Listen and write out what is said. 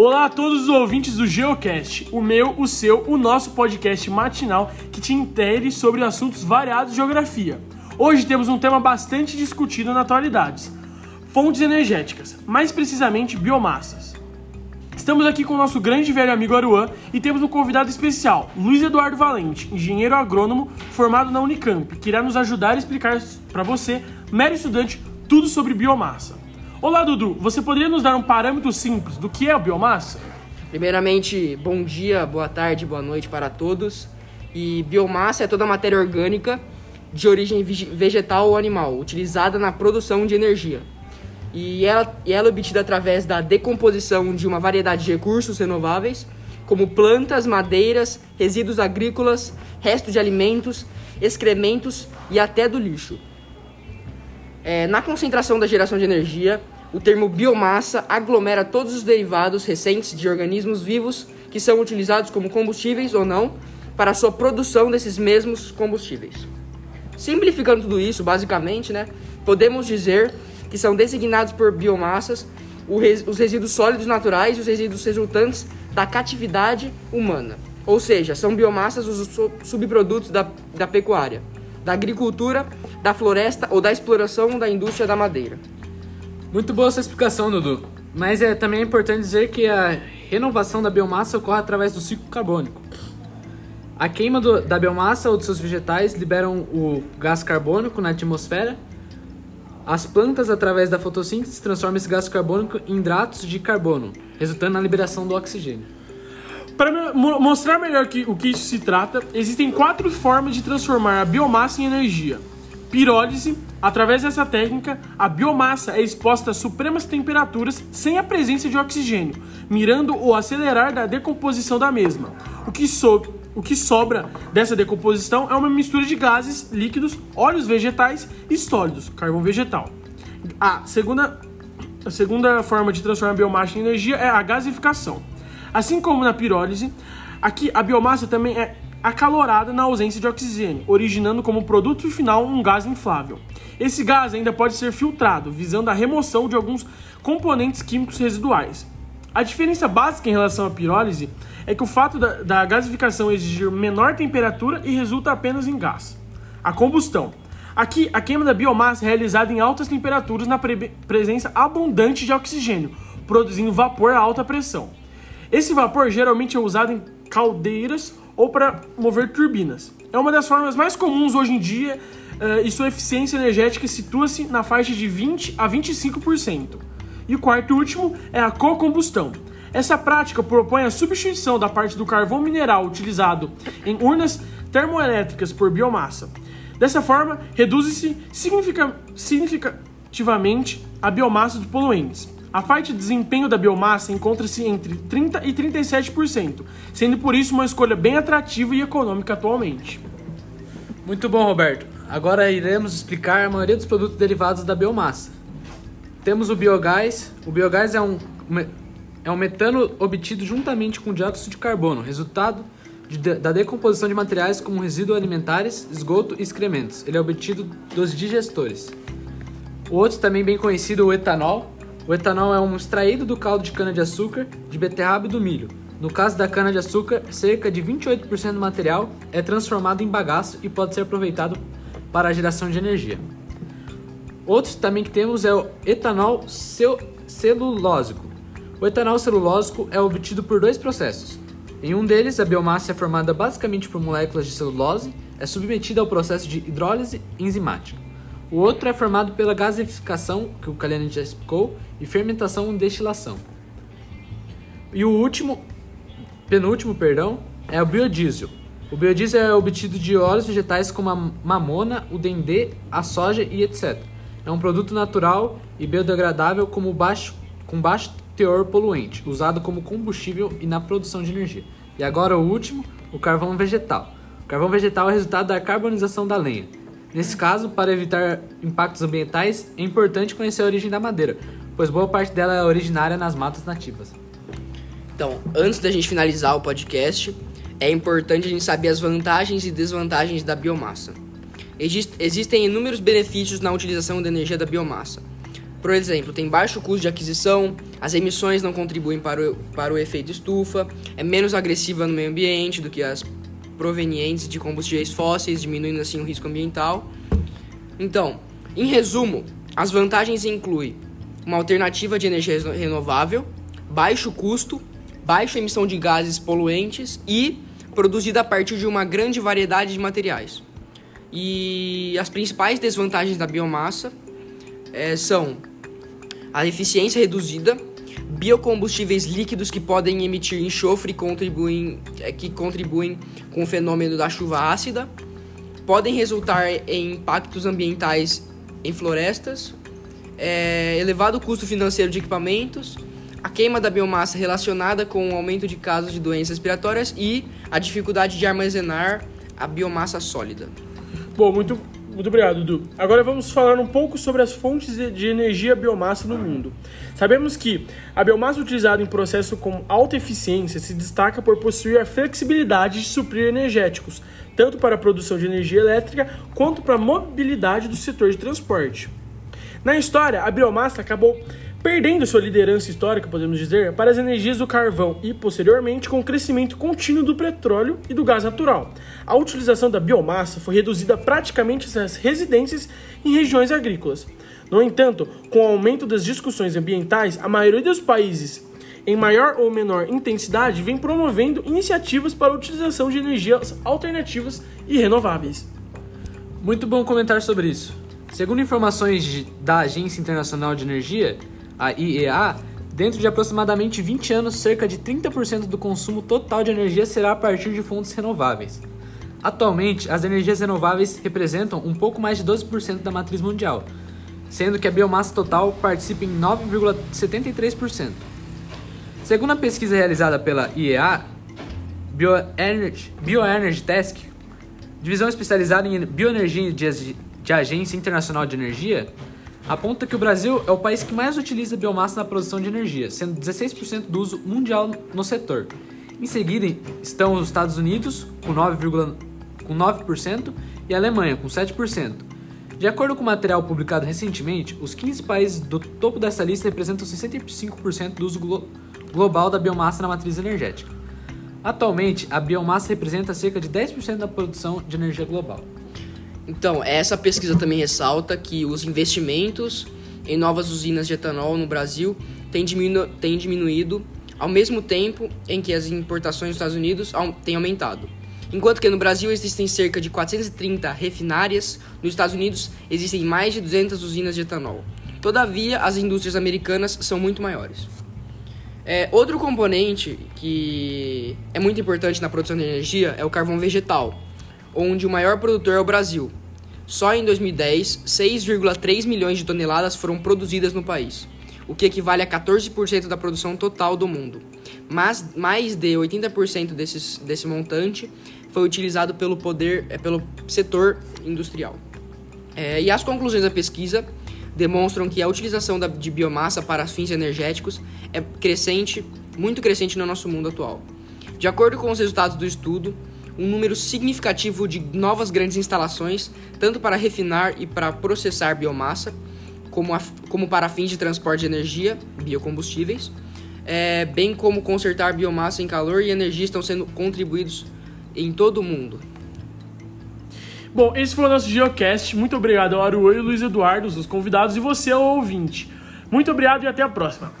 Olá a todos os ouvintes do Geocast, o meu, o seu, o nosso podcast matinal que te intere sobre assuntos variados de geografia. Hoje temos um tema bastante discutido na atualidade: fontes energéticas, mais precisamente biomassas. Estamos aqui com o nosso grande velho amigo Aruan e temos um convidado especial, Luiz Eduardo Valente, engenheiro agrônomo formado na Unicamp, que irá nos ajudar a explicar para você, mero estudante, tudo sobre biomassa. Olá, Dudu, você poderia nos dar um parâmetro simples do que é a biomassa? Primeiramente, bom dia, boa tarde, boa noite para todos. E biomassa é toda matéria orgânica de origem vegetal ou animal, utilizada na produção de energia. E ela, e ela é obtida através da decomposição de uma variedade de recursos renováveis, como plantas, madeiras, resíduos agrícolas, restos de alimentos, excrementos e até do lixo. É, na concentração da geração de energia, o termo biomassa aglomera todos os derivados recentes de organismos vivos que são utilizados como combustíveis ou não para a sua produção desses mesmos combustíveis. Simplificando tudo isso, basicamente, né, podemos dizer que são designados por biomassas os resíduos sólidos naturais e os resíduos resultantes da catividade humana. Ou seja, são biomassas os subprodutos da, da pecuária da agricultura, da floresta ou da exploração da indústria da madeira. Muito boa essa explicação, Dudu. Mas é também é importante dizer que a renovação da biomassa ocorre através do ciclo carbônico. A queima do, da biomassa ou de seus vegetais liberam o gás carbônico na atmosfera. As plantas, através da fotossíntese, transformam esse gás carbônico em hidratos de carbono, resultando na liberação do oxigênio. Para mostrar melhor que, o que isso se trata, existem quatro formas de transformar a biomassa em energia. Pirólise, através dessa técnica, a biomassa é exposta a supremas temperaturas sem a presença de oxigênio, mirando o acelerar da decomposição da mesma. O que, so o que sobra dessa decomposição é uma mistura de gases, líquidos, óleos vegetais e sólidos, carvão vegetal. A segunda, a segunda forma de transformar a biomassa em energia é a gasificação. Assim como na pirólise, aqui a biomassa também é acalorada na ausência de oxigênio, originando como produto final um gás inflável. Esse gás ainda pode ser filtrado, visando a remoção de alguns componentes químicos residuais. A diferença básica em relação à pirólise é que o fato da, da gasificação exigir menor temperatura e resulta apenas em gás. A combustão. Aqui, a queima da biomassa é realizada em altas temperaturas na pre presença abundante de oxigênio, produzindo vapor a alta pressão. Esse vapor geralmente é usado em caldeiras ou para mover turbinas. É uma das formas mais comuns hoje em dia uh, e sua eficiência energética situa-se na faixa de 20 a 25%. E o quarto e último é a co-combustão. Essa prática propõe a substituição da parte do carvão mineral utilizado em urnas termoelétricas por biomassa. Dessa forma, reduz-se significativamente a biomassa de poluentes. A parte de desempenho da biomassa encontra-se entre 30% e 37%, sendo por isso uma escolha bem atrativa e econômica atualmente. Muito bom, Roberto. Agora iremos explicar a maioria dos produtos derivados da biomassa. Temos o biogás. O biogás é um, é um metano obtido juntamente com dióxido de carbono, resultado de, da decomposição de materiais como resíduos alimentares, esgoto e excrementos. Ele é obtido dos digestores. O outro, também bem conhecido, o etanol, o etanol é um extraído do caldo de cana-de-açúcar, de beterraba e do milho. No caso da cana-de-açúcar, cerca de 28% do material é transformado em bagaço e pode ser aproveitado para a geração de energia. Outro também que temos é o etanol celulósico. O etanol celulósico é obtido por dois processos. Em um deles, a biomassa é formada basicamente por moléculas de celulose, é submetida ao processo de hidrólise enzimática. O outro é formado pela gasificação, que o Kaliani já explicou, e fermentação e destilação. E o último, penúltimo, perdão, é o biodiesel. O biodiesel é obtido de óleos vegetais como a mamona, o dendê, a soja e etc. É um produto natural e biodegradável como baixo, com baixo teor poluente, usado como combustível e na produção de energia. E agora o último, o carvão vegetal. O carvão vegetal é resultado da carbonização da lenha. Nesse caso, para evitar impactos ambientais, é importante conhecer a origem da madeira, pois boa parte dela é originária nas matas nativas. Então, antes da gente finalizar o podcast, é importante a gente saber as vantagens e desvantagens da biomassa. Exist existem inúmeros benefícios na utilização da energia da biomassa. Por exemplo, tem baixo custo de aquisição, as emissões não contribuem para o, para o efeito estufa, é menos agressiva no meio ambiente do que as provenientes de combustíveis fósseis, diminuindo assim o risco ambiental. Então, em resumo, as vantagens incluem uma alternativa de energia renovável, baixo custo, baixa emissão de gases poluentes e produzida a partir de uma grande variedade de materiais. E as principais desvantagens da biomassa é, são a eficiência reduzida, biocombustíveis líquidos que podem emitir enxofre contribuem, é, que contribuem com o fenômeno da chuva ácida, podem resultar em impactos ambientais em florestas, é, elevado custo financeiro de equipamentos, a queima da biomassa relacionada com o aumento de casos de doenças respiratórias e a dificuldade de armazenar a biomassa sólida. Bom, muito, muito obrigado, Dudu. Agora vamos falar um pouco sobre as fontes de energia biomassa no mundo. Sabemos que a biomassa utilizada em processo com alta eficiência se destaca por possuir a flexibilidade de suprir energéticos, tanto para a produção de energia elétrica quanto para a mobilidade do setor de transporte. Na história, a biomassa acabou perdendo sua liderança histórica, podemos dizer, para as energias do carvão e, posteriormente, com o crescimento contínuo do petróleo e do gás natural. A utilização da biomassa foi reduzida praticamente às residências em regiões agrícolas. No entanto, com o aumento das discussões ambientais, a maioria dos países, em maior ou menor intensidade, vem promovendo iniciativas para a utilização de energias alternativas e renováveis. Muito bom comentar sobre isso. Segundo informações da Agência Internacional de Energia, a IEA, dentro de aproximadamente 20 anos, cerca de 30% do consumo total de energia será a partir de fontes renováveis. Atualmente, as energias renováveis representam um pouco mais de 12% da matriz mundial, sendo que a biomassa total participa em 9,73%. Segundo a pesquisa realizada pela IEA, Bioenergy, Task, divisão especializada em bioenergia de, de Agência Internacional de Energia, aponta que o Brasil é o país que mais utiliza biomassa na produção de energia, sendo 16% do uso mundial no setor. Em seguida estão os Estados Unidos, com 9%, com 9% e a Alemanha, com 7%. De acordo com o material publicado recentemente, os 15 países do topo dessa lista representam 65% do uso glo global da biomassa na matriz energética. Atualmente, a biomassa representa cerca de 10% da produção de energia global. Então, essa pesquisa também ressalta que os investimentos em novas usinas de etanol no Brasil têm, diminu têm diminuído ao mesmo tempo em que as importações dos Estados Unidos têm aumentado. Enquanto que no Brasil existem cerca de 430 refinárias, nos Estados Unidos existem mais de 200 usinas de etanol. Todavia, as indústrias americanas são muito maiores. É, outro componente que é muito importante na produção de energia é o carvão vegetal, onde o maior produtor é o Brasil. Só em 2010, 6,3 milhões de toneladas foram produzidas no país, o que equivale a 14% da produção total do mundo. Mas mais de 80% desses, desse montante foi utilizado pelo poder, é, pelo setor industrial. É, e as conclusões da pesquisa demonstram que a utilização da, de biomassa para fins energéticos é crescente, muito crescente no nosso mundo atual. De acordo com os resultados do estudo, um número significativo de novas grandes instalações, tanto para refinar e para processar biomassa, como, a, como para fins de transporte de energia, biocombustíveis, é, bem como consertar biomassa em calor e energia estão sendo contribuídos em todo o mundo. Bom, esse foi o nosso Geocast. Muito obrigado ao Aruô e Luiz Eduardo, os convidados, e você, ao ouvinte. Muito obrigado e até a próxima.